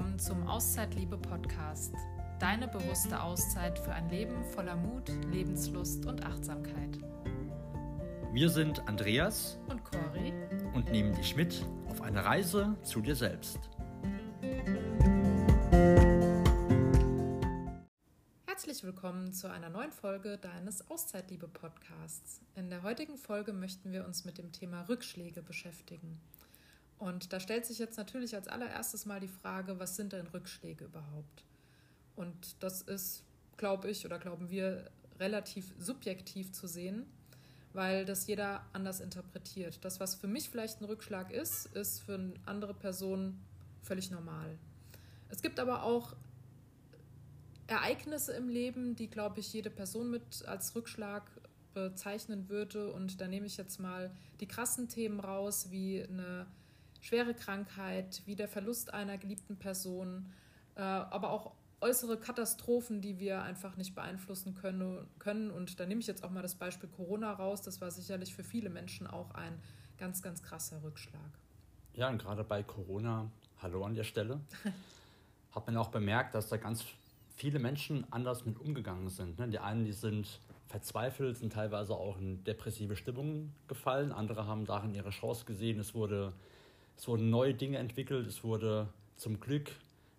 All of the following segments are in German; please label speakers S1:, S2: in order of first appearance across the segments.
S1: willkommen zum Auszeitliebe Podcast. Deine bewusste Auszeit für ein Leben voller Mut, Lebenslust und Achtsamkeit.
S2: Wir sind Andreas
S1: und Cori
S2: und nehmen dich mit auf eine Reise zu dir selbst.
S1: Herzlich willkommen zu einer neuen Folge deines Auszeitliebe Podcasts. In der heutigen Folge möchten wir uns mit dem Thema Rückschläge beschäftigen. Und da stellt sich jetzt natürlich als allererstes mal die Frage, was sind denn Rückschläge überhaupt? Und das ist, glaube ich, oder glauben wir, relativ subjektiv zu sehen, weil das jeder anders interpretiert. Das, was für mich vielleicht ein Rückschlag ist, ist für eine andere Person völlig normal. Es gibt aber auch Ereignisse im Leben, die, glaube ich, jede Person mit als Rückschlag bezeichnen würde. Und da nehme ich jetzt mal die krassen Themen raus, wie eine schwere Krankheit, wie der Verlust einer geliebten Person, äh, aber auch äußere Katastrophen, die wir einfach nicht beeinflussen können, können. Und da nehme ich jetzt auch mal das Beispiel Corona raus. Das war sicherlich für viele Menschen auch ein ganz, ganz krasser Rückschlag.
S2: Ja, und gerade bei Corona, hallo an der Stelle, hat man auch bemerkt, dass da ganz viele Menschen anders mit umgegangen sind. Ne? Die einen, die sind verzweifelt, sind teilweise auch in depressive Stimmungen gefallen. Andere haben darin ihre Chance gesehen. Es wurde es wurden neue Dinge entwickelt, es wurde zum Glück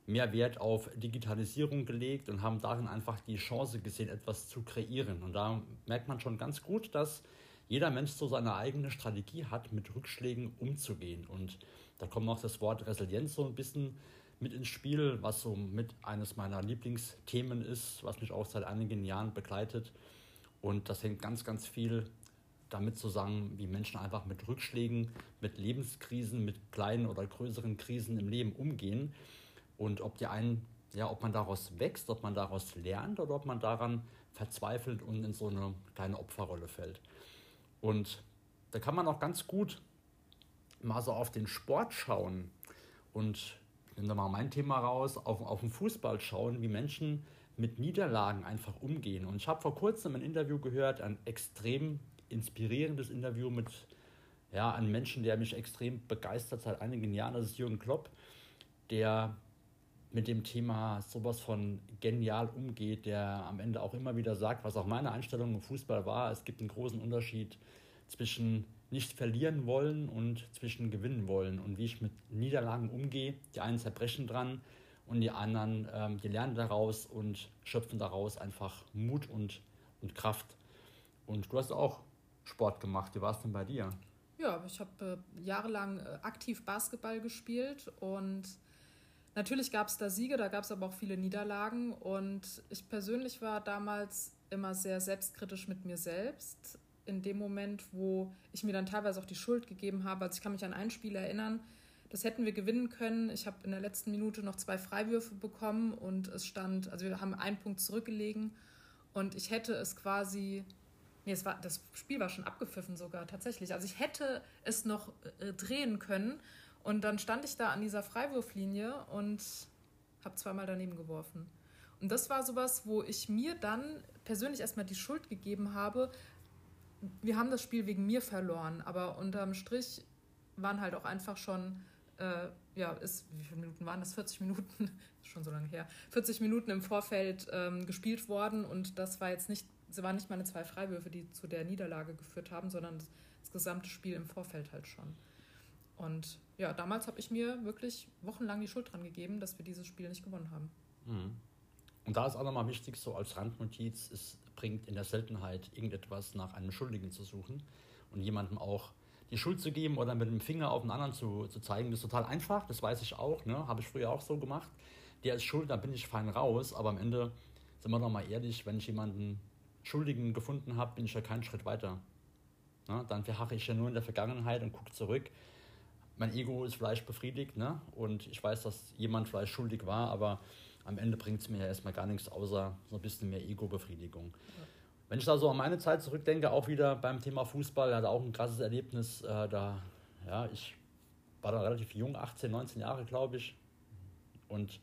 S2: mehr Wert auf Digitalisierung gelegt und haben darin einfach die Chance gesehen, etwas zu kreieren. Und da merkt man schon ganz gut, dass jeder Mensch so seine eigene Strategie hat, mit Rückschlägen umzugehen. Und da kommt auch das Wort Resilienz so ein bisschen mit ins Spiel, was so mit eines meiner Lieblingsthemen ist, was mich auch seit einigen Jahren begleitet. Und das hängt ganz, ganz viel damit zusammen, wie Menschen einfach mit Rückschlägen, mit Lebenskrisen, mit kleinen oder größeren Krisen im Leben umgehen und ob die einen, ja, ob man daraus wächst, ob man daraus lernt oder ob man daran verzweifelt und in so eine kleine Opferrolle fällt. Und da kann man auch ganz gut mal so auf den Sport schauen und nehmen wir mal mein Thema raus, auf, auf den Fußball schauen, wie Menschen mit Niederlagen einfach umgehen. Und ich habe vor kurzem ein Interview gehört, ein extrem inspirierendes Interview mit ja, einem Menschen, der mich extrem begeistert seit einigen Jahren. Das ist Jürgen Klopp, der mit dem Thema sowas von genial umgeht, der am Ende auch immer wieder sagt, was auch meine Einstellung im Fußball war, es gibt einen großen Unterschied zwischen nicht verlieren wollen und zwischen gewinnen wollen und wie ich mit Niederlagen umgehe. Die einen zerbrechen dran und die anderen, ähm, die lernen daraus und schöpfen daraus einfach Mut und, und Kraft. Und du hast auch Sport gemacht. Wie war es denn bei dir?
S1: Ja, ich habe äh, jahrelang äh, aktiv Basketball gespielt und natürlich gab es da Siege, da gab es aber auch viele Niederlagen und ich persönlich war damals immer sehr selbstkritisch mit mir selbst. In dem Moment, wo ich mir dann teilweise auch die Schuld gegeben habe. Also ich kann mich an ein Spiel erinnern, das hätten wir gewinnen können. Ich habe in der letzten Minute noch zwei Freiwürfe bekommen und es stand, also wir haben einen Punkt zurückgelegen und ich hätte es quasi Nee, es war, das Spiel war schon abgepfiffen sogar, tatsächlich. Also ich hätte es noch äh, drehen können. Und dann stand ich da an dieser Freiwurflinie und habe zweimal daneben geworfen. Und das war sowas, wo ich mir dann persönlich erstmal die Schuld gegeben habe. Wir haben das Spiel wegen mir verloren, aber unterm Strich waren halt auch einfach schon, äh, ja, ist, wie viele Minuten waren das? 40 Minuten, schon so lange her, 40 Minuten im Vorfeld ähm, gespielt worden und das war jetzt nicht es waren nicht meine zwei Freiwürfe, die zu der Niederlage geführt haben, sondern das, das gesamte Spiel im Vorfeld halt schon. Und ja, damals habe ich mir wirklich wochenlang die Schuld dran gegeben, dass wir dieses Spiel nicht gewonnen haben.
S2: Mhm. Und da ist auch nochmal wichtig, so als Randnotiz, es bringt in der Seltenheit irgendetwas nach einem Schuldigen zu suchen und jemandem auch die Schuld zu geben oder mit dem Finger auf den anderen zu, zu zeigen. Das ist total einfach, das weiß ich auch, ne? habe ich früher auch so gemacht. Der ist schuld, da bin ich fein raus, aber am Ende sind wir doch mal ehrlich, wenn ich jemanden Schuldigen gefunden habe, bin ich ja keinen Schritt weiter. Ne? Dann verharre ich ja nur in der Vergangenheit und gucke zurück. Mein Ego ist vielleicht befriedigt ne? und ich weiß, dass jemand vielleicht schuldig war, aber am Ende bringt es mir ja erstmal gar nichts außer so ein bisschen mehr Ego-Befriedigung. Ja. Wenn ich da so an meine Zeit zurückdenke, auch wieder beim Thema Fußball, hatte auch ein krasses Erlebnis. Äh, da, ja, ich war da relativ jung, 18, 19 Jahre, glaube ich. Und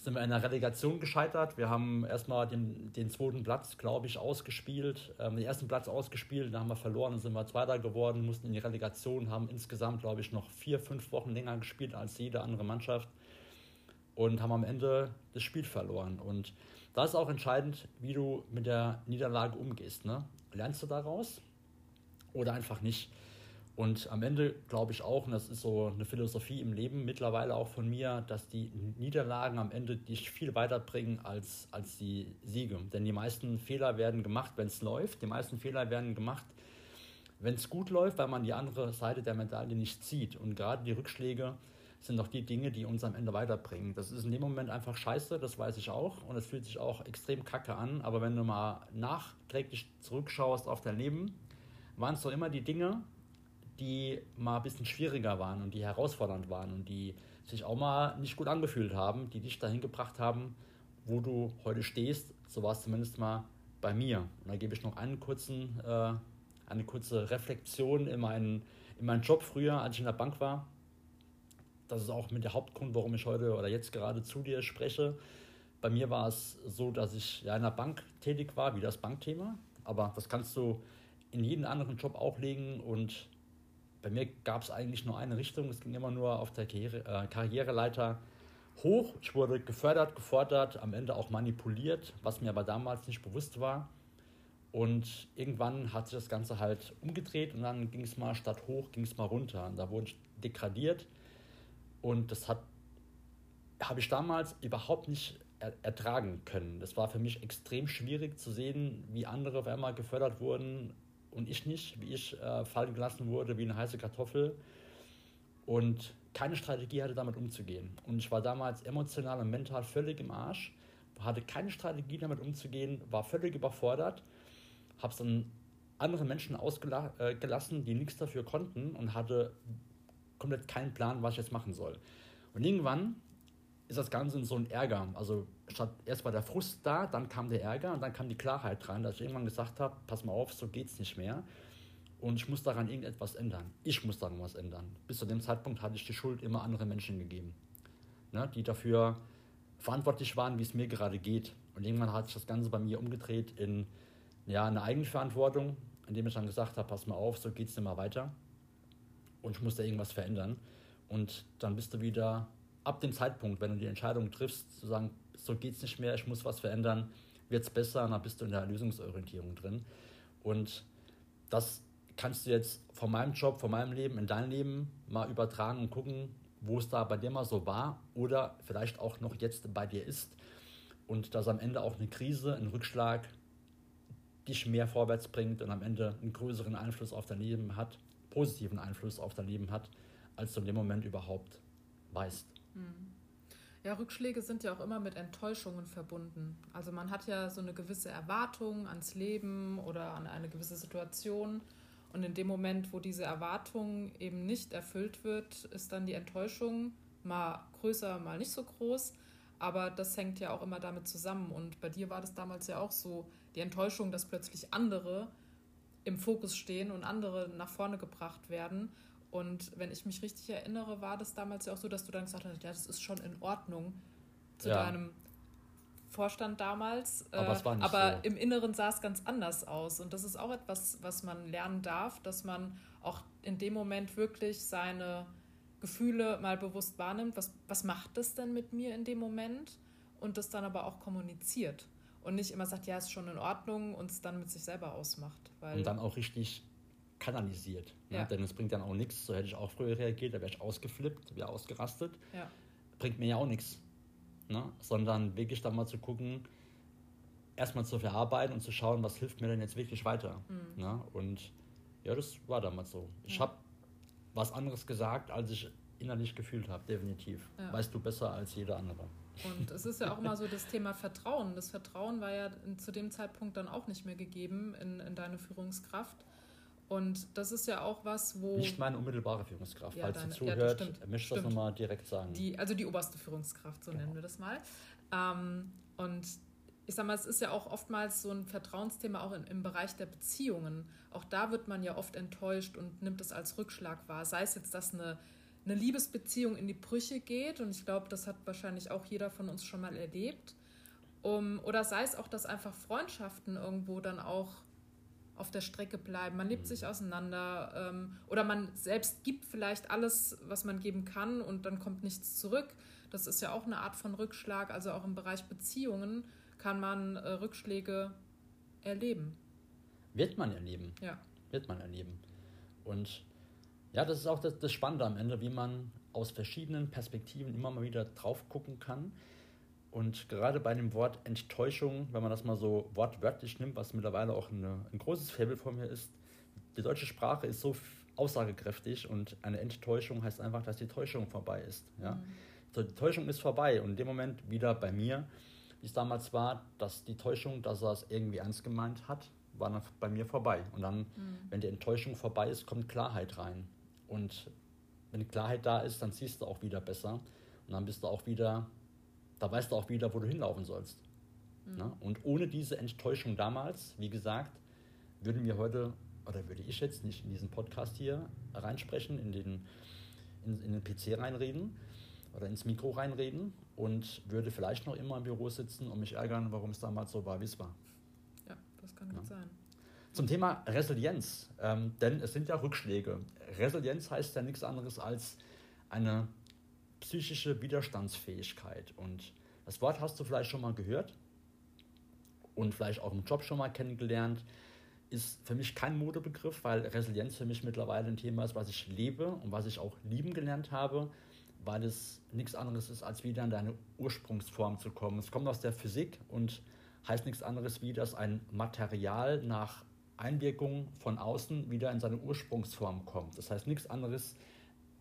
S2: sind wir in der Relegation gescheitert. Wir haben erstmal den, den zweiten Platz, glaube ich, ausgespielt, ähm, den ersten Platz ausgespielt, dann haben wir verloren, dann sind wir Zweiter geworden, mussten in die Relegation, haben insgesamt, glaube ich, noch vier, fünf Wochen länger gespielt als jede andere Mannschaft. und haben am Ende das Spiel verloren. Und da ist auch entscheidend, wie du mit der Niederlage umgehst. Ne? Lernst du daraus oder einfach nicht? Und am Ende glaube ich auch, und das ist so eine Philosophie im Leben mittlerweile auch von mir, dass die Niederlagen am Ende dich viel weiterbringen als, als die Siege. Denn die meisten Fehler werden gemacht, wenn es läuft. Die meisten Fehler werden gemacht, wenn es gut läuft, weil man die andere Seite der Medaille nicht sieht. Und gerade die Rückschläge sind doch die Dinge, die uns am Ende weiterbringen. Das ist in dem Moment einfach scheiße, das weiß ich auch. Und es fühlt sich auch extrem kacke an. Aber wenn du mal nachträglich zurückschaust auf dein Leben, waren es doch immer die Dinge, die mal ein bisschen schwieriger waren und die herausfordernd waren und die sich auch mal nicht gut angefühlt haben, die dich dahin gebracht haben, wo du heute stehst. So war es zumindest mal bei mir. Und da gebe ich noch einen kurzen, äh, eine kurze Reflexion in meinen, in meinen Job früher, als ich in der Bank war. Das ist auch mit der Hauptgrund, warum ich heute oder jetzt gerade zu dir spreche. Bei mir war es so, dass ich ja in der Bank tätig war, wie das Bankthema. Aber das kannst du in jeden anderen Job auch legen und bei mir gab es eigentlich nur eine Richtung. Es ging immer nur auf der Karriere, äh, Karriereleiter hoch. Ich wurde gefördert, gefordert, am Ende auch manipuliert, was mir aber damals nicht bewusst war. Und irgendwann hat sich das Ganze halt umgedreht und dann ging es mal statt hoch, ging es mal runter. Und da wurde ich degradiert. Und das habe ich damals überhaupt nicht ertragen können. Das war für mich extrem schwierig zu sehen, wie andere auf einmal gefördert wurden und ich nicht, wie ich äh, fallen gelassen wurde wie eine heiße Kartoffel und keine Strategie hatte, damit umzugehen. Und ich war damals emotional und mental völlig im Arsch, hatte keine Strategie, damit umzugehen, war völlig überfordert, habe es dann anderen Menschen ausgelassen, äh, die nichts dafür konnten und hatte komplett keinen Plan, was ich jetzt machen soll. Und irgendwann ist das Ganze in so ein Ärger. Also statt erst war der Frust da, dann kam der Ärger und dann kam die Klarheit rein, dass ich irgendwann gesagt habe, pass mal auf, so geht's nicht mehr. Und ich muss daran irgendetwas ändern. Ich muss daran was ändern. Bis zu dem Zeitpunkt hatte ich die Schuld immer anderen Menschen gegeben, ne, die dafür verantwortlich waren, wie es mir gerade geht. Und irgendwann hat sich das Ganze bei mir umgedreht in ja, eine Eigenverantwortung, indem ich dann gesagt habe, pass mal auf, so geht es nicht mehr weiter. Und ich muss da irgendwas verändern. Und dann bist du wieder ab dem Zeitpunkt, wenn du die Entscheidung triffst, zu sagen, so geht es nicht mehr, ich muss was verändern, wird es besser, dann bist du in der Lösungsorientierung drin. Und das kannst du jetzt von meinem Job, von meinem Leben in dein Leben mal übertragen und gucken, wo es da bei dir mal so war oder vielleicht auch noch jetzt bei dir ist. Und dass am Ende auch eine Krise, ein Rückschlag dich mehr vorwärts bringt und am Ende einen größeren Einfluss auf dein Leben hat, positiven Einfluss auf dein Leben hat, als du in dem Moment überhaupt weißt. Hm.
S1: Ja, Rückschläge sind ja auch immer mit Enttäuschungen verbunden. Also man hat ja so eine gewisse Erwartung ans Leben oder an eine gewisse Situation. Und in dem Moment, wo diese Erwartung eben nicht erfüllt wird, ist dann die Enttäuschung mal größer, mal nicht so groß. Aber das hängt ja auch immer damit zusammen. Und bei dir war das damals ja auch so, die Enttäuschung, dass plötzlich andere im Fokus stehen und andere nach vorne gebracht werden. Und wenn ich mich richtig erinnere, war das damals ja auch so, dass du dann gesagt hast, ja, das ist schon in Ordnung zu ja. deinem Vorstand damals. Aber, es war nicht aber so. im Inneren sah es ganz anders aus. Und das ist auch etwas, was man lernen darf, dass man auch in dem Moment wirklich seine Gefühle mal bewusst wahrnimmt. Was, was macht das denn mit mir in dem Moment? Und das dann aber auch kommuniziert. Und nicht immer sagt, ja, ist schon in Ordnung und es dann mit sich selber ausmacht.
S2: Weil und dann auch richtig kanalisiert. Ne? Ja. Denn es bringt dann auch nichts, so hätte ich auch früher reagiert, da wäre ich ausgeflippt, wäre ausgerastet. Ja. Bringt mir ja auch nichts. Ne? Sondern wirklich dann mal zu gucken, erstmal zu verarbeiten und zu schauen, was hilft mir denn jetzt wirklich weiter. Mhm. Ne? Und ja, das war damals so. Ich ja. habe was anderes gesagt, als ich innerlich gefühlt habe, definitiv. Ja. Weißt du besser als jeder andere.
S1: Und es ist ja auch immer so das Thema Vertrauen. Das Vertrauen war ja zu dem Zeitpunkt dann auch nicht mehr gegeben in, in deine Führungskraft. Und das ist ja auch was, wo.
S2: Nicht meine unmittelbare Führungskraft, ja, falls deine, sie zuhört, ja, möchte das nochmal direkt sagen.
S1: Die, also die oberste Führungskraft, so genau. nennen wir das mal. Ähm, und ich sag mal, es ist ja auch oftmals so ein Vertrauensthema auch in, im Bereich der Beziehungen. Auch da wird man ja oft enttäuscht und nimmt es als Rückschlag wahr. Sei es jetzt, dass eine, eine Liebesbeziehung in die Brüche geht, und ich glaube, das hat wahrscheinlich auch jeder von uns schon mal erlebt. Um, oder sei es auch, dass einfach Freundschaften irgendwo dann auch auf der Strecke bleiben. Man lebt mhm. sich auseinander ähm, oder man selbst gibt vielleicht alles, was man geben kann und dann kommt nichts zurück. Das ist ja auch eine Art von Rückschlag. Also auch im Bereich Beziehungen kann man äh, Rückschläge erleben.
S2: Wird man erleben. Ja. Wird man erleben. Und ja, das ist auch das, das Spannende am Ende, wie man aus verschiedenen Perspektiven immer mal wieder drauf gucken kann. Und gerade bei dem Wort Enttäuschung, wenn man das mal so wortwörtlich nimmt, was mittlerweile auch eine, ein großes Faible von mir ist, die deutsche Sprache ist so aussagekräftig und eine Enttäuschung heißt einfach, dass die Täuschung vorbei ist. Ja? Mhm. So, die Täuschung ist vorbei und in dem Moment wieder bei mir, wie es damals war, dass die Täuschung, dass er es irgendwie ernst gemeint hat, war dann bei mir vorbei. Und dann, mhm. wenn die Enttäuschung vorbei ist, kommt Klarheit rein. Und wenn Klarheit da ist, dann siehst du auch wieder besser. Und dann bist du auch wieder, da weißt du auch wieder, wo du hinlaufen sollst. Mhm. Ne? Und ohne diese Enttäuschung damals, wie gesagt, würden wir heute, oder würde ich jetzt nicht in diesen Podcast hier reinsprechen, in den, in, in den PC reinreden oder ins Mikro reinreden und würde vielleicht noch immer im Büro sitzen und mich ärgern, warum es damals so war, wie es war.
S1: Ja, das kann ja. gut sein.
S2: Zum Thema Resilienz, ähm, denn es sind ja Rückschläge. Resilienz heißt ja nichts anderes als eine psychische Widerstandsfähigkeit. Und das Wort hast du vielleicht schon mal gehört und vielleicht auch im Job schon mal kennengelernt. Ist für mich kein Modebegriff, weil Resilienz für mich mittlerweile ein Thema ist, was ich lebe und was ich auch lieben gelernt habe, weil es nichts anderes ist, als wieder in deine Ursprungsform zu kommen. Es kommt aus der Physik und heißt nichts anderes wie, dass ein Material nach Einwirkung von außen wieder in seine Ursprungsform kommt. Das heißt nichts anderes,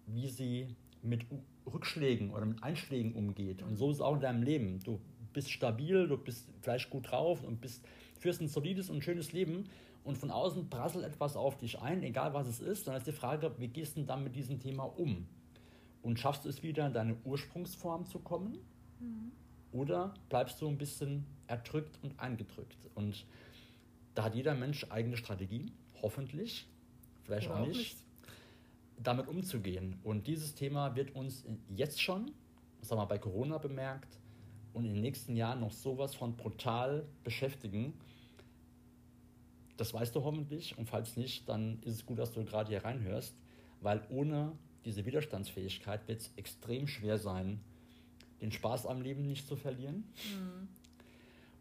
S2: wie sie mit Rückschlägen oder mit Einschlägen umgeht. Und so ist es auch in deinem Leben. Du bist stabil, du bist vielleicht gut drauf und bist, führst ein solides und schönes Leben und von außen prasselt etwas auf dich ein, egal was es ist. Dann ist die Frage, wie gehst du dann mit diesem Thema um? Und schaffst du es wieder in deine Ursprungsform zu kommen? Mhm. Oder bleibst du ein bisschen erdrückt und eingedrückt? Und da hat jeder Mensch eigene Strategien, hoffentlich, vielleicht auch nicht, nicht, damit umzugehen. Und dieses Thema wird uns jetzt schon, sagen wir bei Corona bemerkt, und in den nächsten Jahren noch sowas von brutal beschäftigen. Das weißt du hoffentlich und falls nicht, dann ist es gut, dass du gerade hier reinhörst, weil ohne diese Widerstandsfähigkeit wird es extrem schwer sein, den Spaß am Leben nicht zu verlieren mhm.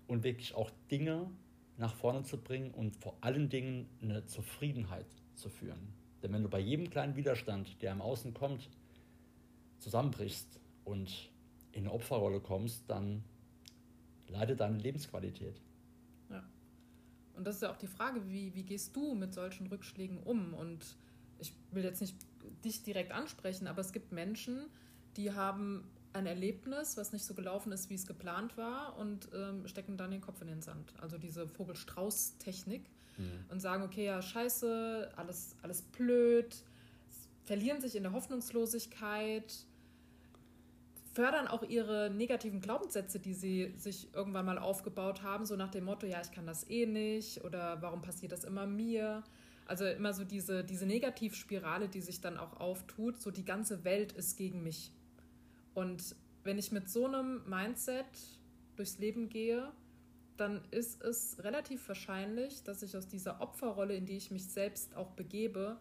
S2: und wirklich auch Dinge nach vorne zu bringen und vor allen Dingen eine Zufriedenheit zu führen. Denn wenn du bei jedem kleinen Widerstand, der im Außen kommt, zusammenbrichst und in eine Opferrolle kommst, dann leidet deine Lebensqualität.
S1: Ja. Und das ist ja auch die Frage, wie, wie gehst du mit solchen Rückschlägen um? Und ich will jetzt nicht dich direkt ansprechen, aber es gibt Menschen, die haben ein Erlebnis, was nicht so gelaufen ist, wie es geplant war, und ähm, stecken dann den Kopf in den Sand. Also diese Vogel-Strauß-Technik mhm. und sagen, okay, ja, scheiße, alles, alles blöd, verlieren sich in der Hoffnungslosigkeit, fördern auch ihre negativen Glaubenssätze, die sie sich irgendwann mal aufgebaut haben, so nach dem Motto, ja, ich kann das eh nicht oder warum passiert das immer mir? Also immer so diese, diese Negativspirale, die sich dann auch auftut, so die ganze Welt ist gegen mich. Und wenn ich mit so einem Mindset durchs Leben gehe, dann ist es relativ wahrscheinlich, dass ich aus dieser Opferrolle, in die ich mich selbst auch begebe,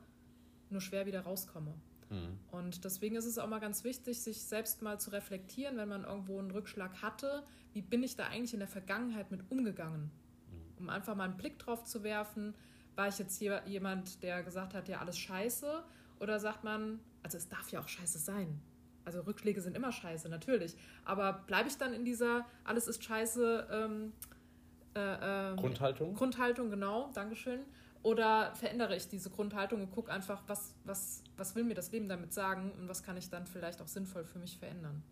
S1: nur schwer wieder rauskomme. Mhm. Und deswegen ist es auch mal ganz wichtig, sich selbst mal zu reflektieren, wenn man irgendwo einen Rückschlag hatte, wie bin ich da eigentlich in der Vergangenheit mit umgegangen? Mhm. Um einfach mal einen Blick drauf zu werfen, war ich jetzt hier jemand, der gesagt hat, ja, alles scheiße? Oder sagt man, also es darf ja auch scheiße sein. Also Rückschläge sind immer scheiße, natürlich. Aber bleibe ich dann in dieser alles ist scheiße ähm,
S2: äh, äh, Grundhaltung?
S1: Grundhaltung, genau, Dankeschön. Oder verändere ich diese Grundhaltung und gucke einfach, was, was, was will mir das Leben damit sagen und was kann ich dann vielleicht auch sinnvoll für mich verändern.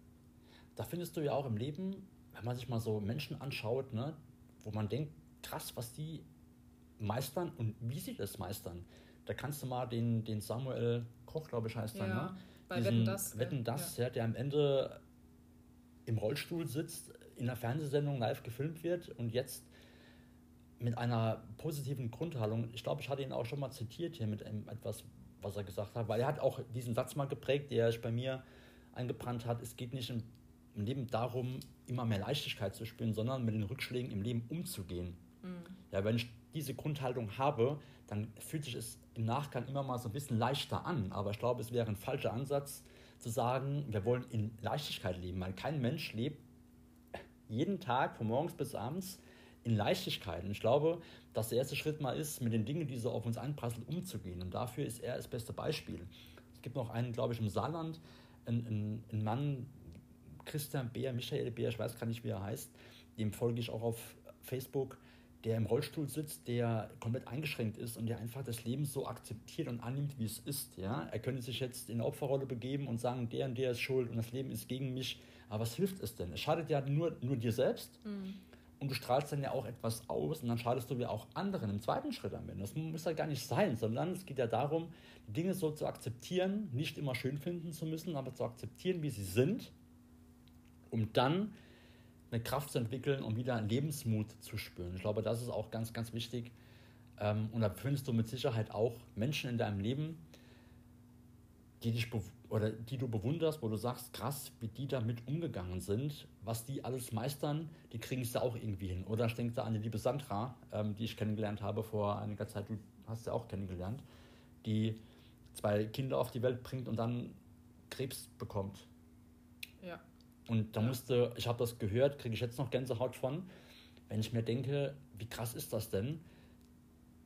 S2: Da findest du ja auch im Leben, wenn man sich mal so Menschen anschaut, ne, wo man denkt, krass, was die meistern und wie sie das meistern. Da kannst du mal den, den Samuel Koch, glaube ich, heißt ja. er, ne? Bei Wetten das. Wetten das, ja. ja, der am Ende im Rollstuhl sitzt, in einer Fernsehsendung live gefilmt wird und jetzt mit einer positiven Grundhaltung, ich glaube, ich hatte ihn auch schon mal zitiert hier mit etwas, was er gesagt hat, weil er hat auch diesen Satz mal geprägt, der sich bei mir eingebrannt hat, es geht nicht im, Leben darum, immer mehr Leichtigkeit zu spüren, sondern mit den Rückschlägen im Leben umzugehen. Mhm. Ja, wenn ich diese Grundhaltung habe, dann fühlt sich es im Nachgang immer mal so ein bisschen leichter an. Aber ich glaube, es wäre ein falscher Ansatz zu sagen, wir wollen in Leichtigkeit leben, weil kein Mensch lebt jeden Tag von morgens bis abends in Leichtigkeit. Und ich glaube, dass der erste Schritt mal ist, mit den Dingen, die so auf uns einprasseln, umzugehen. Und dafür ist er das beste Beispiel. Es gibt noch einen, glaube ich, im Saarland, einen, einen Mann, Christian Beer, Michael Beer, ich weiß gar nicht, wie er heißt, dem folge ich auch auf Facebook, der im Rollstuhl sitzt, der komplett eingeschränkt ist und der einfach das Leben so akzeptiert und annimmt, wie es ist. Ja? Er könnte sich jetzt in eine Opferrolle begeben und sagen, der und der ist schuld und das Leben ist gegen mich. Aber was hilft es denn? Es schadet ja nur, nur dir selbst. Mhm. Und du strahlst dann ja auch etwas aus und dann schadest du ja auch anderen im zweiten Schritt am Ende. Das muss ja gar nicht sein, sondern es geht ja darum, Dinge so zu akzeptieren, nicht immer schön finden zu müssen, aber zu akzeptieren, wie sie sind, um dann eine Kraft zu entwickeln, um wieder Lebensmut zu spüren. Ich glaube, das ist auch ganz, ganz wichtig. Ähm, und da findest du mit Sicherheit auch Menschen in deinem Leben, die dich oder die du bewunderst, wo du sagst, krass, wie die damit umgegangen sind, was die alles meistern, die kriegen es ja auch irgendwie hin. Oder ich denke da an die liebe Sandra, ähm, die ich kennengelernt habe vor einiger Zeit, du hast ja auch kennengelernt, die zwei Kinder auf die Welt bringt und dann Krebs bekommt. Ja. Und da ja. musste, ich habe das gehört, kriege ich jetzt noch Gänsehaut von, wenn ich mir denke, wie krass ist das denn,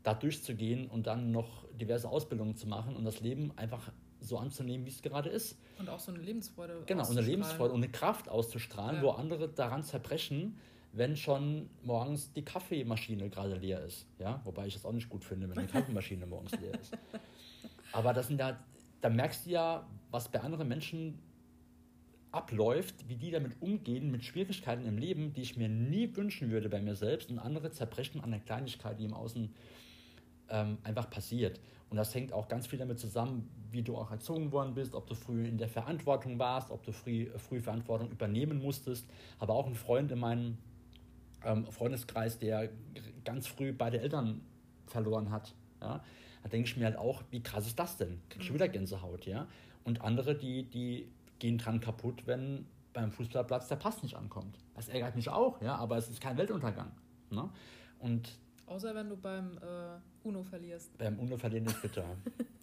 S2: da durchzugehen und dann noch diverse Ausbildungen zu machen und das Leben einfach so anzunehmen, wie es gerade ist.
S1: Und auch so eine Lebensfreude.
S2: Genau, eine Lebensfreude und eine Kraft auszustrahlen, ja. wo andere daran zerbrechen, wenn schon morgens die Kaffeemaschine gerade leer ist. Ja, wobei ich das auch nicht gut finde, wenn die Kaffeemaschine morgens leer ist. Aber das sind ja, da merkst du ja, was bei anderen Menschen abläuft, wie die damit umgehen, mit Schwierigkeiten im Leben, die ich mir nie wünschen würde bei mir selbst und andere zerbrechen an der Kleinigkeit, die im Außen ähm, einfach passiert. Und das hängt auch ganz viel damit zusammen, wie du auch erzogen worden bist, ob du früh in der Verantwortung warst, ob du früh, früh Verantwortung übernehmen musstest. Aber auch ein Freund in meinem ähm, Freundeskreis, der ganz früh beide Eltern verloren hat. Ja? Da denke ich mir halt auch, wie krass ist das denn? Krieg ich mhm. wieder Gänsehaut, ja? Und andere, die, die gehen dran kaputt, wenn beim Fußballplatz der Pass nicht ankommt. Das ärgert mich auch, ja, aber es ist kein Weltuntergang. Ne? Und
S1: Außer wenn du beim äh, Uno verlierst.
S2: Beim Uno verlieren ist bitter.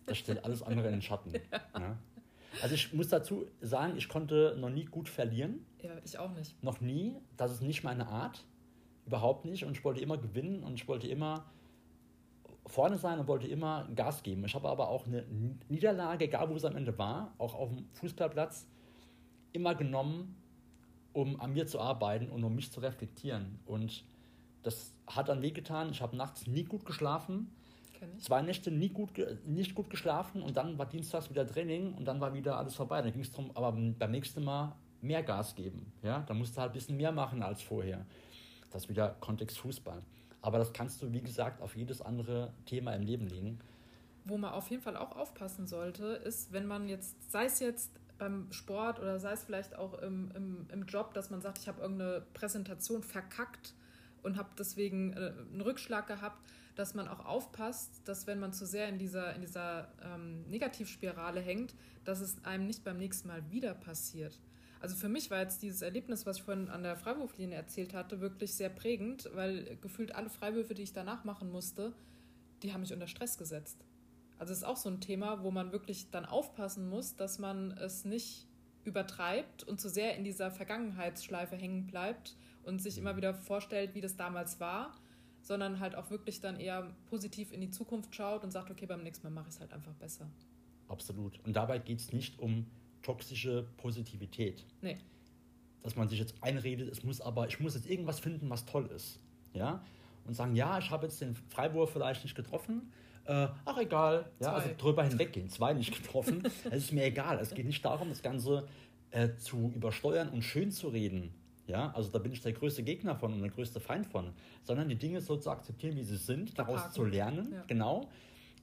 S2: Das stellt alles andere in den Schatten. Ja. Ne? Also ich muss dazu sagen, ich konnte noch nie gut verlieren.
S1: Ja, ich auch nicht.
S2: Noch nie. Das ist nicht meine Art. Überhaupt nicht. Und ich wollte immer gewinnen und ich wollte immer vorne sein und wollte immer Gas geben. Ich habe aber auch eine Niederlage, egal wo es am Ende war, auch auf dem Fußballplatz, immer genommen, um an mir zu arbeiten und um mich zu reflektieren. Und das hat dann wehgetan. Ich habe nachts nie gut geschlafen. Zwei Nächte nie gut, nicht gut geschlafen und dann war dienstags wieder Training und dann war wieder alles vorbei. Dann ging es darum, aber beim nächsten Mal mehr Gas geben. Ja? Da musst du halt ein bisschen mehr machen als vorher. Das ist wieder Kontext Fußball. Aber das kannst du, wie gesagt, auf jedes andere Thema im Leben legen.
S1: Wo man auf jeden Fall auch aufpassen sollte, ist, wenn man jetzt, sei es jetzt beim Sport oder sei es vielleicht auch im, im, im Job, dass man sagt, ich habe irgendeine Präsentation verkackt und habe deswegen äh, einen Rückschlag gehabt, dass man auch aufpasst, dass wenn man zu sehr in dieser, in dieser ähm, Negativspirale hängt, dass es einem nicht beim nächsten Mal wieder passiert. Also für mich war jetzt dieses Erlebnis, was ich vorhin an der Freiwurflinie erzählt hatte, wirklich sehr prägend, weil gefühlt alle Freiwürfe, die ich danach machen musste, die haben mich unter Stress gesetzt. Also es ist auch so ein Thema, wo man wirklich dann aufpassen muss, dass man es nicht übertreibt und zu sehr in dieser Vergangenheitsschleife hängen bleibt und sich immer wieder vorstellt, wie das damals war, sondern halt auch wirklich dann eher positiv in die Zukunft schaut und sagt, okay, beim nächsten Mal mache ich es halt einfach besser.
S2: Absolut. Und dabei geht es nicht um toxische Positivität. Nee. Dass man sich jetzt einredet, es muss aber, ich muss jetzt irgendwas finden, was toll ist. Ja? Und sagen, ja, ich habe jetzt den Freiwurf vielleicht nicht getroffen, äh, ach egal, ja, also drüber hinweggehen, zwei nicht getroffen, es ist mir egal. Es geht nicht darum, das Ganze äh, zu übersteuern und schön zu reden. Ja, also da bin ich der größte Gegner von und der größte Feind von, sondern die Dinge so zu akzeptieren, wie sie sind, daraus zu lernen, ja. genau,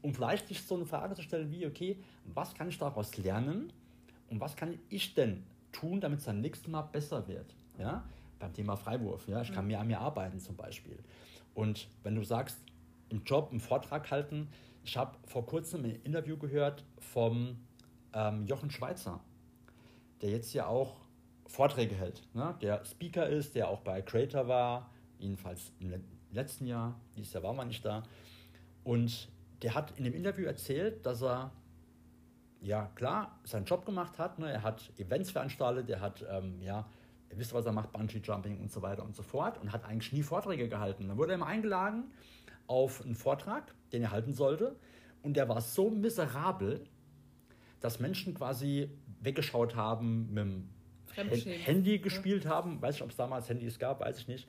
S2: um vielleicht sich so eine Frage zu stellen wie, okay, was kann ich daraus lernen und was kann ich denn tun, damit es beim nächsten Mal besser wird? Ja, beim Thema Freiwurf, ja, ich kann mehr an mir arbeiten zum Beispiel. Und wenn du sagst, im Job einen Vortrag halten, ich habe vor kurzem ein Interview gehört vom ähm, Jochen Schweizer, der jetzt ja auch Vorträge hält, ne? der Speaker ist, der auch bei Creator war, jedenfalls in letzten Jahr, dieses Jahr war man nicht da. Und der hat in dem Interview erzählt, dass er, ja klar, seinen Job gemacht hat. Ne? Er hat Events veranstaltet, er hat, ähm, ja, ihr wisst, was er macht, Bungee-Jumping und so weiter und so fort. Und hat eigentlich nie Vorträge gehalten. Dann wurde er immer eingeladen auf einen Vortrag, den er halten sollte. Und der war so miserabel, dass Menschen quasi weggeschaut haben, mit dem Handy gespielt ja. haben. Weiß ich, ob es damals Handys gab, weiß ich nicht.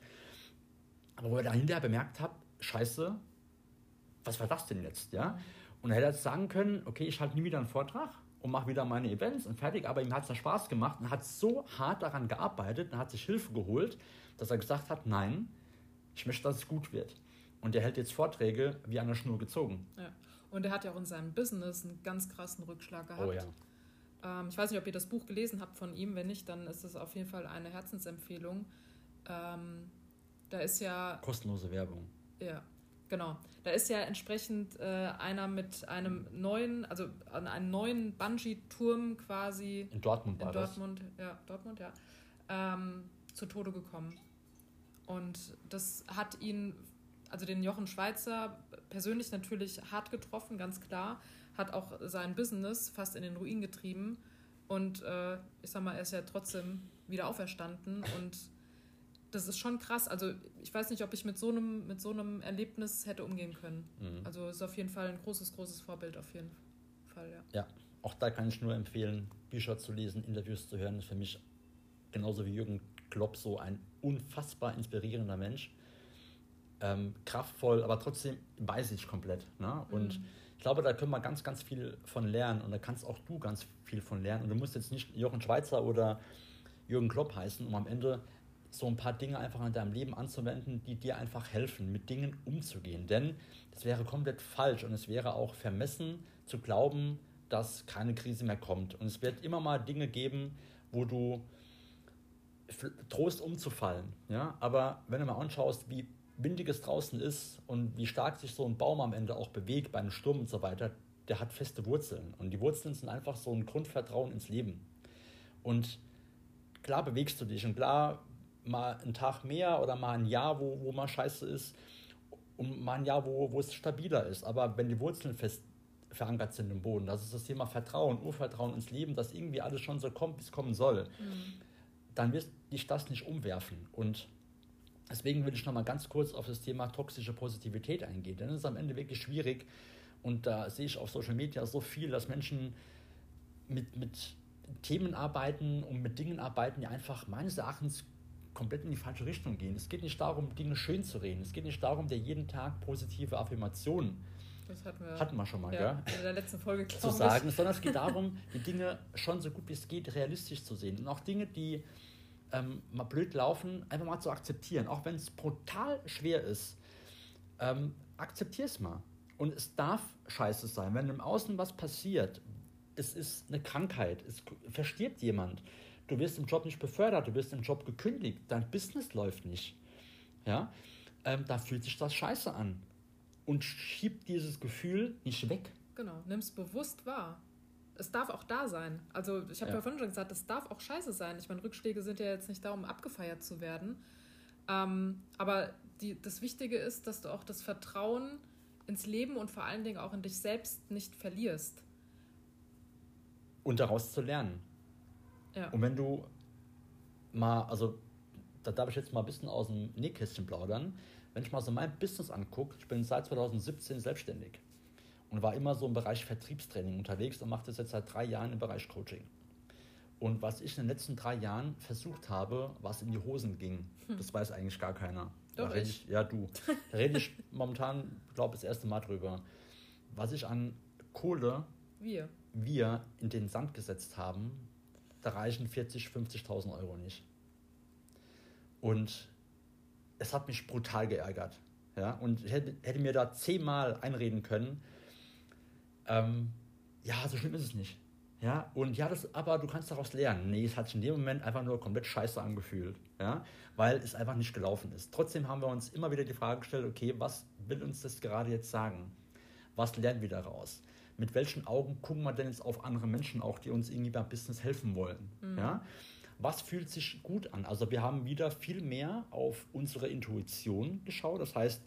S2: Aber wo er dann hinterher bemerkt hat, scheiße, was war das denn jetzt? Ja? Und er hätte jetzt sagen können, okay, ich halte nie wieder einen Vortrag und mache wieder meine Events und fertig, aber ihm hat es ja Spaß gemacht und hat so hart daran gearbeitet und hat sich Hilfe geholt, dass er gesagt hat, nein, ich möchte, dass es gut wird. Und er hält jetzt Vorträge wie an der Schnur gezogen.
S1: Ja. Und er hat ja auch in seinem Business einen ganz krassen Rückschlag gehabt. Oh ja. Ähm, ich weiß nicht, ob ihr das Buch gelesen habt von ihm. Wenn nicht, dann ist es auf jeden Fall eine Herzensempfehlung. Ähm, da ist ja.
S2: Kostenlose Werbung.
S1: Ja, genau. Da ist ja entsprechend äh, einer mit einem neuen, also an einem neuen Bungee-Turm quasi.
S2: In Dortmund
S1: war in Dortmund, das. ja, Dortmund, ja. Ähm, zu Tode gekommen. Und das hat ihn, also den Jochen Schweizer, persönlich natürlich hart getroffen, ganz klar hat auch sein Business fast in den Ruin getrieben. Und äh, ich sag mal, er ist ja trotzdem wieder auferstanden. Und das ist schon krass. Also ich weiß nicht, ob ich mit so einem, mit so einem Erlebnis hätte umgehen können. Mhm. Also ist auf jeden Fall ein großes, großes Vorbild auf jeden Fall, ja.
S2: Ja, auch da kann ich nur empfehlen, Bücher zu lesen, Interviews zu hören. Ist für mich genauso wie Jürgen Klopp so ein unfassbar inspirierender Mensch. Ähm, kraftvoll, aber trotzdem weiß ich komplett. Ne? Und mhm glaube, da können wir ganz, ganz viel von lernen und da kannst auch du ganz viel von lernen. Und du musst jetzt nicht Jochen Schweizer oder Jürgen Klopp heißen, um am Ende so ein paar Dinge einfach in deinem Leben anzuwenden, die dir einfach helfen, mit Dingen umzugehen. Denn es wäre komplett falsch und es wäre auch vermessen zu glauben, dass keine Krise mehr kommt. Und es wird immer mal Dinge geben, wo du Trost umzufallen. Ja? Aber wenn du mal anschaust, wie windig es draußen ist und wie stark sich so ein Baum am Ende auch bewegt bei einem Sturm und so weiter, der hat feste Wurzeln. Und die Wurzeln sind einfach so ein Grundvertrauen ins Leben. Und klar bewegst du dich und klar mal einen Tag mehr oder mal ein Jahr, wo, wo mal scheiße ist und mal ein Jahr, wo, wo es stabiler ist. Aber wenn die Wurzeln fest verankert sind im Boden, das ist das Thema Vertrauen, Urvertrauen ins Leben, dass irgendwie alles schon so kommt, wie es kommen soll, mhm. dann wird dich das nicht umwerfen. Und Deswegen will ich noch mal ganz kurz auf das Thema toxische Positivität eingehen, denn es ist am Ende wirklich schwierig und da sehe ich auf Social Media so viel, dass Menschen mit, mit Themen arbeiten und mit Dingen arbeiten, die einfach meines Erachtens komplett in die falsche Richtung gehen. Es geht nicht darum, Dinge schön zu reden. Es geht nicht darum, dir jeden Tag positive Affirmationen das hatten wir, hatten wir schon mal, ja,
S1: gell? In der letzten Folge,
S2: zu sagen, sondern es geht darum, die Dinge schon so gut wie es geht realistisch zu sehen. Und auch Dinge, die ähm, mal blöd laufen, einfach mal zu akzeptieren. Auch wenn es brutal schwer ist, ähm, akzeptier es mal. Und es darf scheiße sein. Wenn im Außen was passiert, es ist eine Krankheit, es verstirbt jemand, du wirst im Job nicht befördert, du wirst im Job gekündigt, dein Business läuft nicht. Ja? Ähm, da fühlt sich das scheiße an. Und schieb dieses Gefühl nicht weg.
S1: Genau, nimm es bewusst wahr es darf auch da sein. Also ich habe ja. ja vorhin schon gesagt, es darf auch scheiße sein. Ich meine, Rückschläge sind ja jetzt nicht da, um abgefeiert zu werden. Ähm, aber die, das Wichtige ist, dass du auch das Vertrauen ins Leben und vor allen Dingen auch in dich selbst nicht verlierst.
S2: Und daraus zu lernen. Ja. Und wenn du mal, also da darf ich jetzt mal ein bisschen aus dem Nähkästchen plaudern, wenn ich mal so mein Business angucke, ich bin seit 2017 selbstständig und war immer so im Bereich Vertriebstraining unterwegs und mache das jetzt seit drei Jahren im Bereich Coaching. Und was ich in den letzten drei Jahren versucht habe, was in die Hosen ging, hm. das weiß eigentlich gar keiner. Doch da ich. ich. Ja, du. Da rede ich momentan, glaube ich, das erste Mal drüber. Was ich an Kohle wir. wir in den Sand gesetzt haben, da reichen 40.000, 50.000 Euro nicht. Und es hat mich brutal geärgert. Ja? Und ich hätte, hätte mir da zehnmal einreden können, ähm, ja, so schlimm ist es nicht. Ja, und ja, das, aber du kannst daraus lernen. Nee, es hat sich in dem Moment einfach nur komplett scheiße angefühlt, ja, weil es einfach nicht gelaufen ist. Trotzdem haben wir uns immer wieder die Frage gestellt, okay, was will uns das gerade jetzt sagen? Was lernen wir daraus? Mit welchen Augen gucken wir denn jetzt auf andere Menschen auch, die uns irgendwie beim Business helfen wollen? Mhm. Ja, was fühlt sich gut an. Also wir haben wieder viel mehr auf unsere Intuition geschaut. Das heißt,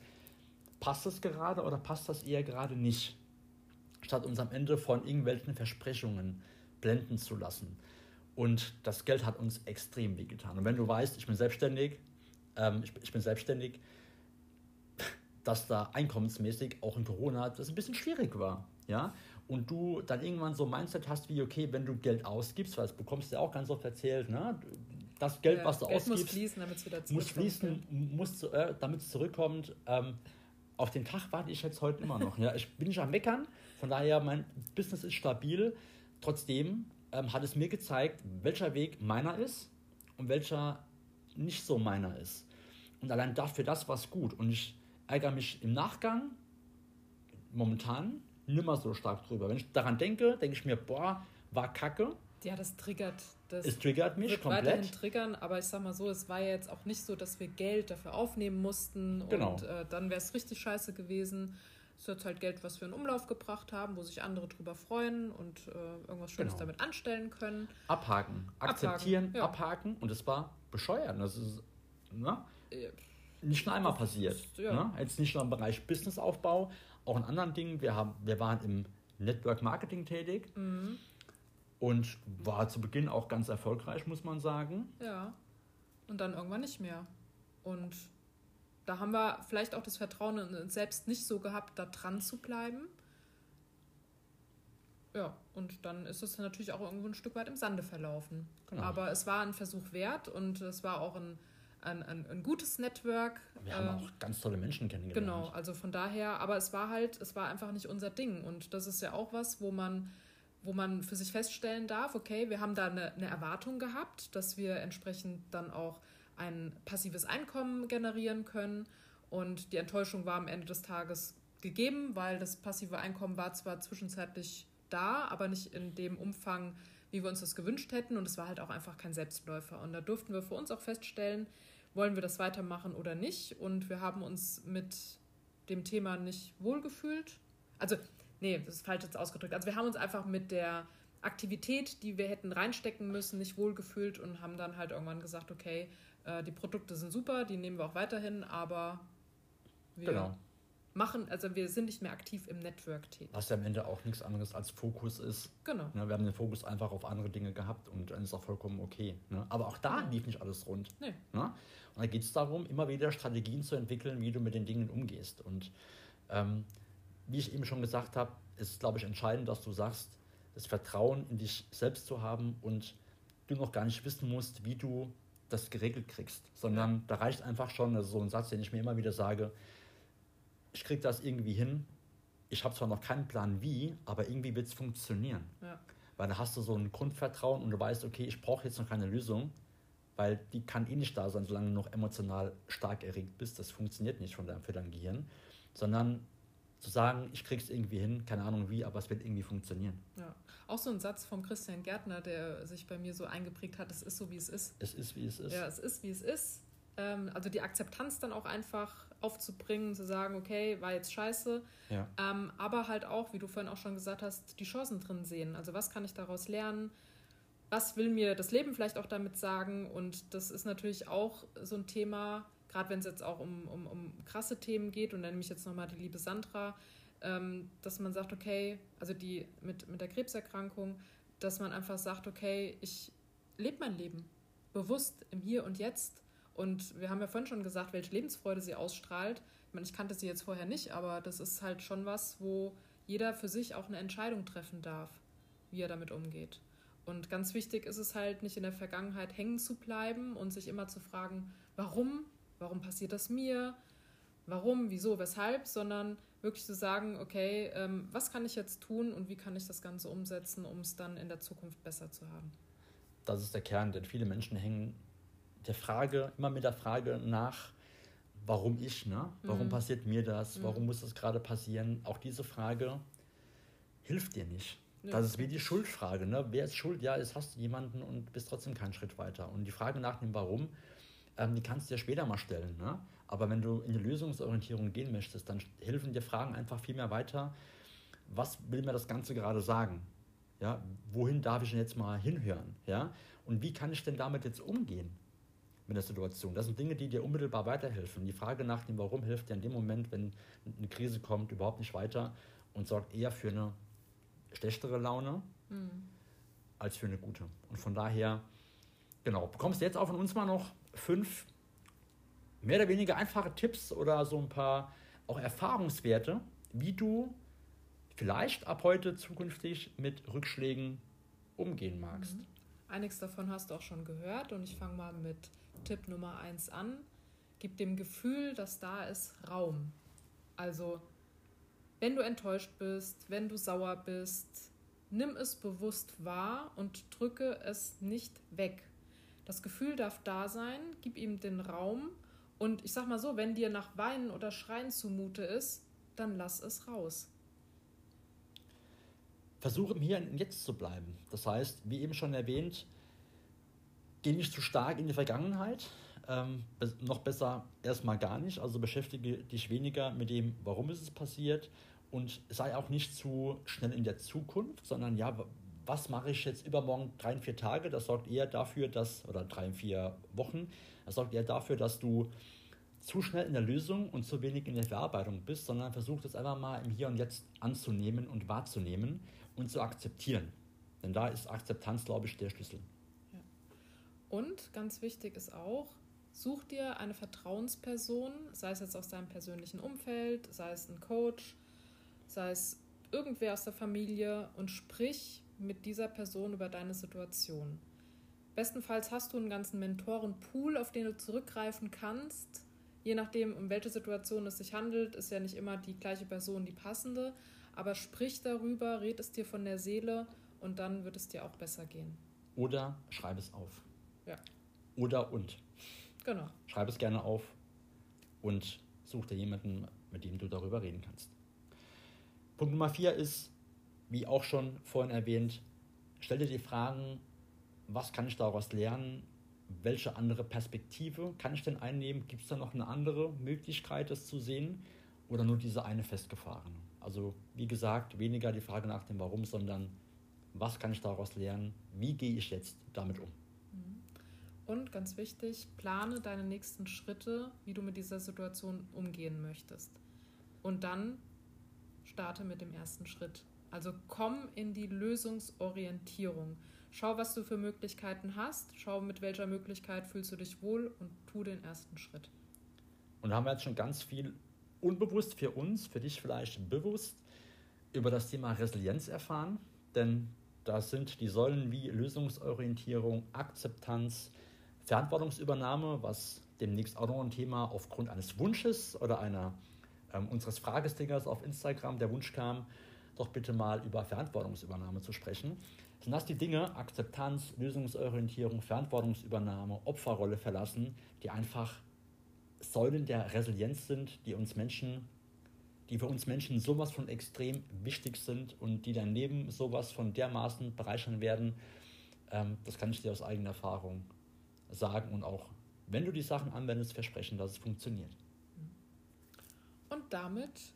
S2: passt das gerade oder passt das eher gerade nicht? Statt uns am Ende von irgendwelchen Versprechungen blenden zu lassen. Und das Geld hat uns extrem wehgetan. Und wenn du weißt, ich bin selbstständig, ähm, ich, ich bin selbstständig, dass da einkommensmäßig auch in Corona das ein bisschen schwierig war. Ja? Und du dann irgendwann so ein Mindset hast wie, okay, wenn du Geld ausgibst, weil das bekommst du ja auch ganz oft erzählt, ne? das Geld, ja, was du Geld ausgibst, muss fließen, damit es wieder zurückkommt. Muss fließen, muss, äh, damit es zurückkommt. Ähm, auf den Tag warte ich jetzt heute immer noch. ja? Ich bin nicht am Meckern, von daher, mein Business ist stabil. Trotzdem ähm, hat es mir gezeigt, welcher Weg meiner ist und welcher nicht so meiner ist. Und allein dafür das war es gut. Und ich ärgere mich im Nachgang momentan nimmer so stark drüber. Wenn ich daran denke, denke ich mir, boah, war kacke.
S1: Ja, das triggert. Das
S2: es triggert mich
S1: wird komplett. weiterhin triggern, aber ich sag mal so, es war ja jetzt auch nicht so, dass wir Geld dafür aufnehmen mussten genau. und äh, dann wäre es richtig scheiße gewesen. Es ist jetzt halt Geld, was wir in Umlauf gebracht haben, wo sich andere drüber freuen und äh, irgendwas Schönes genau. damit anstellen können.
S2: Abhaken, akzeptieren, abhaken, ja. abhaken und es war bescheuert. Das ist, ne? Ja nicht nur einmal passiert. Ja. Ne? Jetzt nicht nur im Bereich Businessaufbau, auch in anderen Dingen. Wir, haben, wir waren im Network Marketing tätig mhm. und war zu Beginn auch ganz erfolgreich, muss man sagen.
S1: Ja. Und dann irgendwann nicht mehr. Und da haben wir vielleicht auch das Vertrauen in uns selbst nicht so gehabt, da dran zu bleiben. Ja, und dann ist es natürlich auch irgendwo ein Stück weit im Sande verlaufen. Genau. Aber es war ein Versuch wert und es war auch ein ein, ein, ein gutes Network.
S2: Wir haben äh, auch ganz tolle Menschen kennengelernt.
S1: Genau, also von daher, aber es war halt, es war einfach nicht unser Ding. Und das ist ja auch was, wo man, wo man für sich feststellen darf, okay, wir haben da eine, eine Erwartung gehabt, dass wir entsprechend dann auch ein passives Einkommen generieren können. Und die Enttäuschung war am Ende des Tages gegeben, weil das passive Einkommen war zwar zwischenzeitlich da, aber nicht in dem Umfang, wie wir uns das gewünscht hätten. Und es war halt auch einfach kein Selbstläufer. Und da durften wir für uns auch feststellen, wollen wir das weitermachen oder nicht. Und wir haben uns mit dem Thema nicht wohlgefühlt. Also, nee, das ist falsch jetzt ausgedrückt. Also wir haben uns einfach mit der Aktivität, die wir hätten reinstecken müssen, nicht wohlgefühlt und haben dann halt irgendwann gesagt, okay, äh, die Produkte sind super, die nehmen wir auch weiterhin, aber wir genau machen, also wir sind nicht mehr aktiv im Network tätig.
S2: Was ja am Ende auch nichts anderes als Fokus ist. Genau. Ja, wir haben den Fokus einfach auf andere Dinge gehabt und dann ist auch vollkommen okay. Ne? Aber auch da lief nicht alles rund. Nee. Ne? Und da geht es darum, immer wieder Strategien zu entwickeln, wie du mit den Dingen umgehst. Und ähm, wie ich eben schon gesagt habe, ist, glaube ich, entscheidend, dass du sagst, das Vertrauen in dich selbst zu haben und du noch gar nicht wissen musst, wie du das geregelt kriegst, sondern da reicht einfach schon, also so ein Satz, den ich mir immer wieder sage, ich kriege das irgendwie hin. Ich habe zwar noch keinen Plan wie, aber irgendwie wird es funktionieren. Ja. Weil da hast du so ein Grundvertrauen und du weißt, okay, ich brauche jetzt noch keine Lösung, weil die kann eh nicht da sein, solange du noch emotional stark erregt bist. Das funktioniert nicht von deinem, für dein Gehirn. Sondern zu sagen, ich krieg's irgendwie hin, keine Ahnung wie, aber es wird irgendwie funktionieren.
S1: Ja. Auch so ein Satz von Christian Gärtner, der sich bei mir so eingeprägt hat, es ist so, wie es ist.
S2: Es ist, wie es ist.
S1: Ja, es ist, wie es ist. Ähm, also die Akzeptanz dann auch einfach aufzubringen, zu sagen, okay, war jetzt scheiße. Ja. Ähm, aber halt auch, wie du vorhin auch schon gesagt hast, die Chancen drin sehen. Also was kann ich daraus lernen? Was will mir das Leben vielleicht auch damit sagen? Und das ist natürlich auch so ein Thema, gerade wenn es jetzt auch um, um, um krasse Themen geht, und dann nehme ich jetzt nochmal die liebe Sandra, ähm, dass man sagt, okay, also die mit, mit der Krebserkrankung, dass man einfach sagt, okay, ich lebe mein Leben bewusst im Hier und Jetzt und wir haben ja vorhin schon gesagt, welche Lebensfreude sie ausstrahlt. Ich meine, ich kannte sie jetzt vorher nicht, aber das ist halt schon was, wo jeder für sich auch eine Entscheidung treffen darf, wie er damit umgeht. Und ganz wichtig ist es halt, nicht in der Vergangenheit hängen zu bleiben und sich immer zu fragen, warum, warum passiert das mir, warum, wieso, weshalb, sondern wirklich zu sagen, okay, ähm, was kann ich jetzt tun und wie kann ich das Ganze umsetzen, um es dann in der Zukunft besser zu haben.
S2: Das ist der Kern, denn viele Menschen hängen der Frage, immer mit der Frage nach, warum ich, ne? Warum mhm. passiert mir das? Mhm. Warum muss das gerade passieren? Auch diese Frage hilft dir nicht. Ja. Das ist wie die Schuldfrage, ne? Wer ist schuld? Ja, jetzt hast du jemanden und bist trotzdem keinen Schritt weiter. Und die Frage nach dem Warum, ähm, die kannst du dir später mal stellen, ne? Aber wenn du in die Lösungsorientierung gehen möchtest, dann helfen dir Fragen einfach viel mehr weiter. Was will mir das Ganze gerade sagen? Ja, wohin darf ich denn jetzt mal hinhören? Ja? Und wie kann ich denn damit jetzt umgehen mit der Situation? Das sind Dinge, die dir unmittelbar weiterhelfen. Die Frage nach dem Warum hilft dir in dem Moment, wenn eine Krise kommt, überhaupt nicht weiter und sorgt eher für eine schlechtere Laune mhm. als für eine gute. Und von daher, genau, bekommst du jetzt auch von uns mal noch fünf mehr oder weniger einfache Tipps oder so ein paar auch Erfahrungswerte, wie du vielleicht ab heute zukünftig mit Rückschlägen umgehen magst. Mhm.
S1: Einiges davon hast du auch schon gehört und ich fange mal mit Tipp Nummer 1 an. Gib dem Gefühl, dass da ist, Raum. Also, wenn du enttäuscht bist, wenn du sauer bist, nimm es bewusst wahr und drücke es nicht weg. Das Gefühl darf da sein, gib ihm den Raum und ich sag mal so, wenn dir nach Weinen oder Schreien zumute ist, dann lass es raus.
S2: Versuche im Hier und Jetzt zu bleiben. Das heißt, wie eben schon erwähnt, geh nicht zu stark in die Vergangenheit. Ähm, noch besser erstmal gar nicht. Also beschäftige dich weniger mit dem, warum ist es passiert und sei auch nicht zu schnell in der Zukunft, sondern ja, was mache ich jetzt übermorgen drei, vier Tage? Das sorgt eher dafür, dass, oder drei, vier Wochen, das sorgt eher dafür, dass du zu schnell in der Lösung und zu wenig in der Verarbeitung bist, sondern versuch das einfach mal im Hier und Jetzt anzunehmen und wahrzunehmen und zu akzeptieren. Denn da ist Akzeptanz, glaube ich, der Schlüssel.
S1: Ja. Und ganz wichtig ist auch, such dir eine Vertrauensperson, sei es jetzt aus deinem persönlichen Umfeld, sei es ein Coach, sei es irgendwer aus der Familie und sprich mit dieser Person über deine Situation. Bestenfalls hast du einen ganzen Mentorenpool, auf den du zurückgreifen kannst. Je nachdem, um welche Situation es sich handelt, ist ja nicht immer die gleiche Person die passende. Aber sprich darüber, red es dir von der Seele und dann wird es dir auch besser gehen.
S2: Oder schreib es auf.
S1: Ja.
S2: Oder und.
S1: Genau.
S2: Schreib es gerne auf und such dir jemanden, mit dem du darüber reden kannst. Punkt Nummer vier ist, wie auch schon vorhin erwähnt, stell dir die Fragen, was kann ich daraus lernen? Welche andere Perspektive kann ich denn einnehmen? Gibt es da noch eine andere Möglichkeit, das zu sehen? Oder nur diese eine festgefahrene? Also, wie gesagt, weniger die Frage nach dem Warum, sondern was kann ich daraus lernen? Wie gehe ich jetzt damit um?
S1: Mhm. Und ganz wichtig, plane deine nächsten Schritte, wie du mit dieser Situation umgehen möchtest. Und dann starte mit dem ersten Schritt. Also komm in die Lösungsorientierung. Schau, was du für Möglichkeiten hast, schau, mit welcher Möglichkeit fühlst du dich wohl und tu den ersten Schritt.
S2: Und haben wir jetzt schon ganz viel unbewusst für uns, für dich vielleicht bewusst, über das Thema Resilienz erfahren. Denn da sind die Säulen wie Lösungsorientierung, Akzeptanz, Verantwortungsübernahme, was demnächst auch noch ein Thema aufgrund eines Wunsches oder einer ähm, unseres Fragestickers auf Instagram der Wunsch kam, doch bitte mal über Verantwortungsübernahme zu sprechen. Sind das die Dinge, Akzeptanz, Lösungsorientierung, Verantwortungsübernahme, Opferrolle verlassen, die einfach Säulen der Resilienz sind, die uns Menschen, die für uns Menschen sowas von extrem wichtig sind und die dein Leben sowas von dermaßen bereichern werden, ähm, das kann ich dir aus eigener Erfahrung sagen und auch, wenn du die Sachen anwendest, versprechen, dass es funktioniert.
S1: Und damit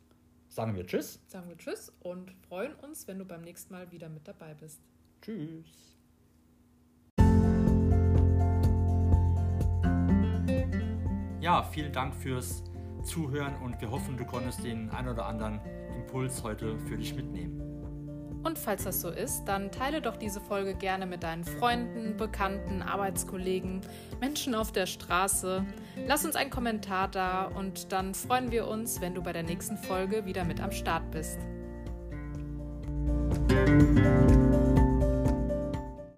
S2: sagen wir Tschüss.
S1: Sagen wir Tschüss und freuen uns, wenn du beim nächsten Mal wieder mit dabei bist.
S2: Tschüss. Ja, vielen Dank fürs Zuhören und wir hoffen, du konntest den ein oder anderen Impuls heute für dich mitnehmen.
S1: Und falls das so ist, dann teile doch diese Folge gerne mit deinen Freunden, Bekannten, Arbeitskollegen, Menschen auf der Straße. Lass uns einen Kommentar da und dann freuen wir uns, wenn du bei der nächsten Folge wieder mit am Start bist.